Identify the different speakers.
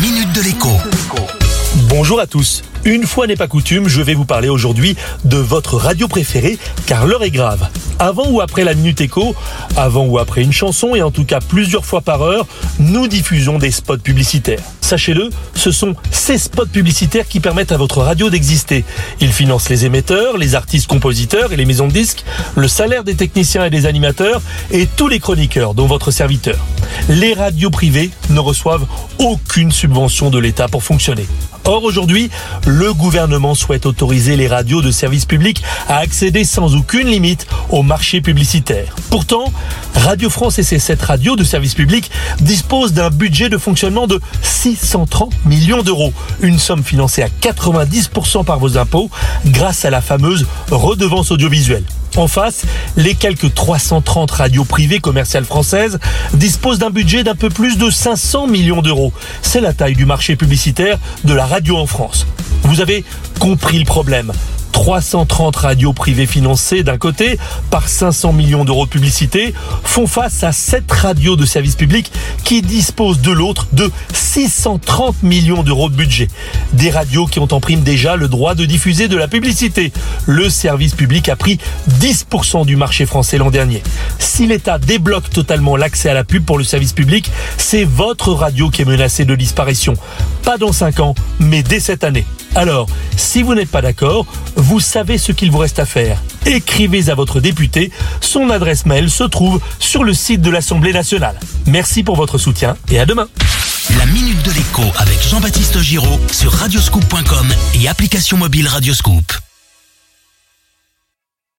Speaker 1: minute de l'écho.
Speaker 2: Bonjour à tous. Une fois n'est pas coutume, je vais vous parler aujourd'hui de votre radio préférée, car l'heure est grave. Avant ou après la Minute Écho, avant ou après une chanson, et en tout cas plusieurs fois par heure, nous diffusons des spots publicitaires. Sachez-le, ce sont ces spots publicitaires qui permettent à votre radio d'exister. Ils financent les émetteurs, les artistes compositeurs et les maisons de disques, le salaire des techniciens et des animateurs, et tous les chroniqueurs, dont votre serviteur. Les radios privées ne reçoivent aucune subvention de l'État pour fonctionner. Or, aujourd'hui, le gouvernement souhaite autoriser les radios de service public à accéder sans aucune limite au marché publicitaire. Pourtant, Radio France et ses sept radios de service public disposent d'un budget de fonctionnement de 630 millions d'euros, une somme financée à 90% par vos impôts grâce à la fameuse redevance audiovisuelle. En face, les quelques 330 radios privées commerciales françaises disposent d'un budget d'un peu plus de 500 millions d'euros. C'est la taille du marché publicitaire de la radio en France. Vous avez compris le problème. 330 radios privées financées d'un côté par 500 millions d'euros de publicité font face à 7 radios de service public qui disposent de l'autre de 630 millions d'euros de budget. Des radios qui ont en prime déjà le droit de diffuser de la publicité. Le service public a pris 10% du marché français l'an dernier. Si l'État débloque totalement l'accès à la pub pour le service public, c'est votre radio qui est menacée de disparition. Pas dans 5 ans, mais dès cette année. Alors, si vous n'êtes pas d'accord, vous savez ce qu'il vous reste à faire. Écrivez à votre député, son adresse mail se trouve sur le site de l'Assemblée nationale. Merci pour votre soutien et à demain.
Speaker 1: La minute de l'écho avec Jean-Baptiste Giraud sur radioscoop.com et application mobile Radioscoop.